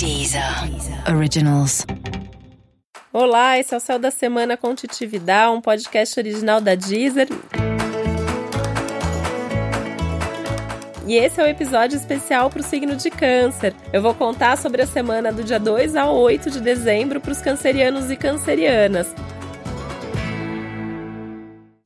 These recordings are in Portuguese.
Deezer Originals. Olá, esse é o Céu da Semana com Titividade, um podcast original da Deezer. E esse é o um episódio especial para o signo de Câncer. Eu vou contar sobre a semana do dia 2 a 8 de dezembro para os cancerianos e cancerianas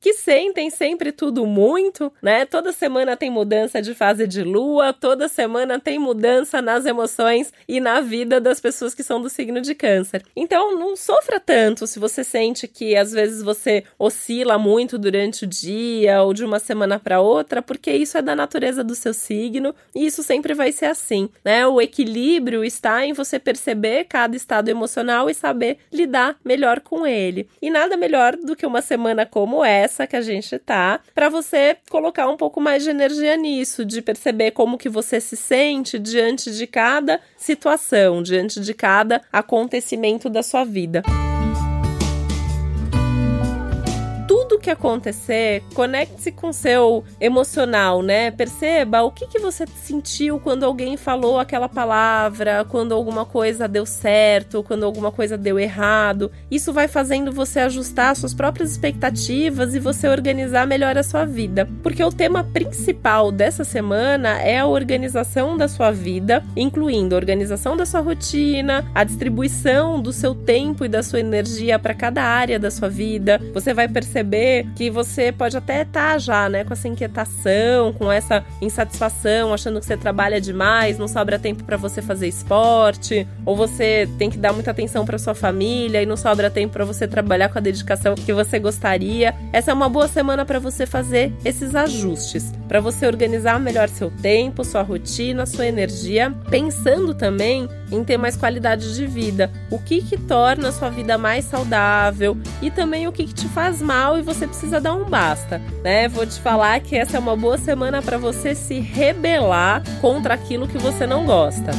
que sentem sempre tudo muito, né? Toda semana tem mudança de fase de lua, toda semana tem mudança nas emoções e na vida das pessoas que são do signo de Câncer. Então, não sofra tanto se você sente que às vezes você oscila muito durante o dia ou de uma semana para outra, porque isso é da natureza do seu signo e isso sempre vai ser assim, né? O equilíbrio está em você perceber cada estado emocional e saber lidar melhor com ele. E nada melhor do que uma semana como essa que a gente tá, para você colocar um pouco mais de energia nisso, de perceber como que você se sente diante de cada situação, diante de cada acontecimento da sua vida. Que acontecer, conecte-se com seu emocional, né? Perceba o que, que você sentiu quando alguém falou aquela palavra, quando alguma coisa deu certo, quando alguma coisa deu errado. Isso vai fazendo você ajustar suas próprias expectativas e você organizar melhor a sua vida. Porque o tema principal dessa semana é a organização da sua vida, incluindo a organização da sua rotina, a distribuição do seu tempo e da sua energia para cada área da sua vida. Você vai perceber que você pode até estar tá já, né, com essa inquietação, com essa insatisfação, achando que você trabalha demais, não sobra tempo para você fazer esporte, ou você tem que dar muita atenção para sua família e não sobra tempo para você trabalhar com a dedicação que você gostaria. Essa é uma boa semana para você fazer esses ajustes, para você organizar melhor seu tempo, sua rotina, sua energia, pensando também em ter mais qualidade de vida. O que que torna a sua vida mais saudável e também o que que te faz mal e você precisa dar um basta, né? Vou te falar que essa é uma boa semana para você se rebelar contra aquilo que você não gosta.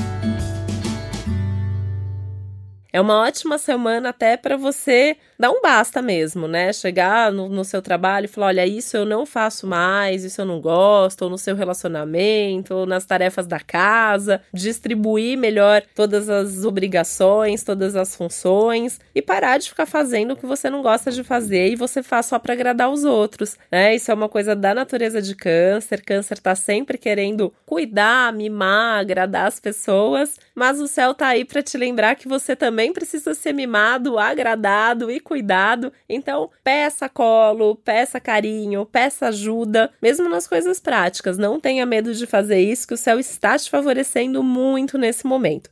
É uma ótima semana até para você dar um basta mesmo, né? Chegar no, no, seu trabalho e falar: olha, isso eu não faço mais, isso eu não gosto, ou no seu relacionamento, ou nas tarefas da casa, distribuir melhor todas as obrigações, todas as funções e parar de ficar fazendo o que você não gosta de fazer e você faz só para agradar os outros, né? Isso é uma coisa da natureza de câncer. Câncer tá sempre querendo cuidar, mimar, agradar as pessoas, mas o céu tá aí para te lembrar que você também também precisa ser mimado, agradado e cuidado. Então, peça colo, peça carinho, peça ajuda, mesmo nas coisas práticas. Não tenha medo de fazer isso, que o céu está te favorecendo muito nesse momento.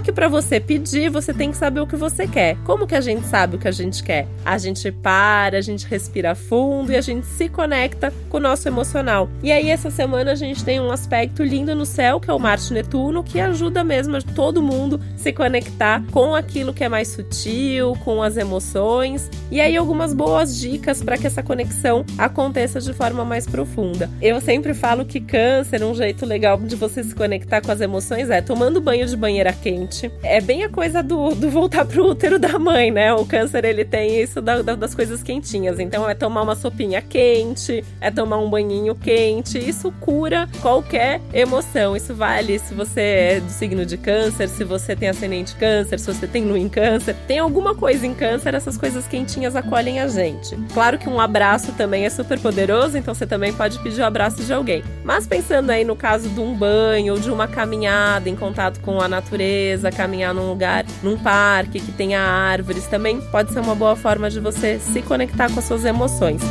Só que para você pedir, você tem que saber o que você quer. Como que a gente sabe o que a gente quer? A gente para, a gente respira fundo e a gente se conecta com o nosso emocional. E aí essa semana a gente tem um aspecto lindo no céu, que é o Marte Netuno, que ajuda mesmo todo mundo se conectar com aquilo que é mais sutil, com as emoções. E aí algumas boas dicas para que essa conexão aconteça de forma mais profunda. Eu sempre falo que câncer, um jeito legal de você se conectar com as emoções é tomando banho de banheira quente É bem a coisa do, do voltar pro útero da mãe, né? O câncer, ele tem isso da, da, das coisas quentinhas. Então, é tomar uma sopinha quente, é tomar um banhinho quente. Isso cura qualquer emoção. Isso vale se você é do signo de câncer, se você tem ascendente câncer, se você tem lua em câncer. Tem alguma coisa em câncer, essas coisas quentinhas acolhem a gente. Claro que um abraço também é super poderoso, então você também pode pedir o abraço de alguém. Mas pensando aí no caso de um banho ou de uma caminhada em contato com a natureza, natureza, caminhar num lugar, num parque que tenha árvores, também pode ser uma boa forma de você se conectar com as suas emoções.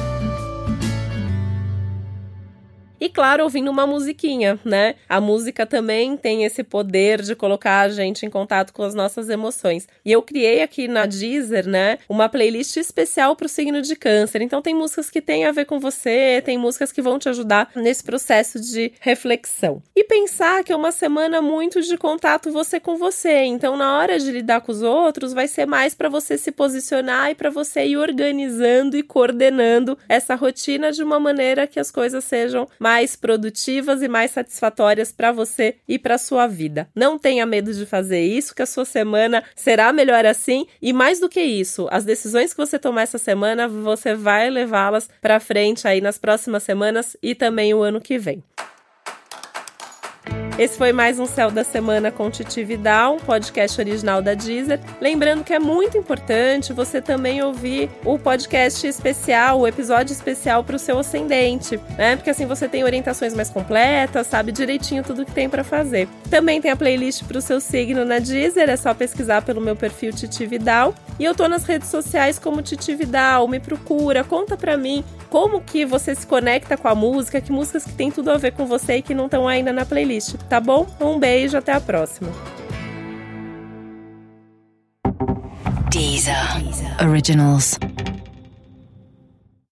E claro, ouvindo uma musiquinha, né? A música também tem esse poder de colocar a gente em contato com as nossas emoções. E eu criei aqui na Deezer, né, uma playlist especial para o signo de câncer. Então tem músicas que têm a ver com você, tem músicas que vão te ajudar nesse processo de reflexão. E pensar que é uma semana muito de contato você com você. Então na hora de lidar com os outros, vai ser mais para você se posicionar e para você ir organizando e coordenando essa rotina de uma maneira que as coisas sejam mais mais produtivas e mais satisfatórias para você e para sua vida. Não tenha medo de fazer isso, que a sua semana será melhor assim e mais do que isso, as decisões que você tomar essa semana, você vai levá-las para frente aí nas próximas semanas e também o ano que vem. Esse foi mais um Céu da Semana com Titi Vidal, um podcast original da Deezer. Lembrando que é muito importante você também ouvir o podcast especial, o episódio especial para o seu ascendente, né? Porque assim você tem orientações mais completas, sabe direitinho tudo que tem para fazer. Também tem a playlist para o seu signo na Deezer, é só pesquisar pelo meu perfil Titi Vidal. E eu tô nas redes sociais como Titi Vidal, me procura, conta pra mim como que você se conecta com a música, que músicas que tem tudo a ver com você e que não estão ainda na playlist, tá bom? Um beijo, até a próxima. Deezer. Originals.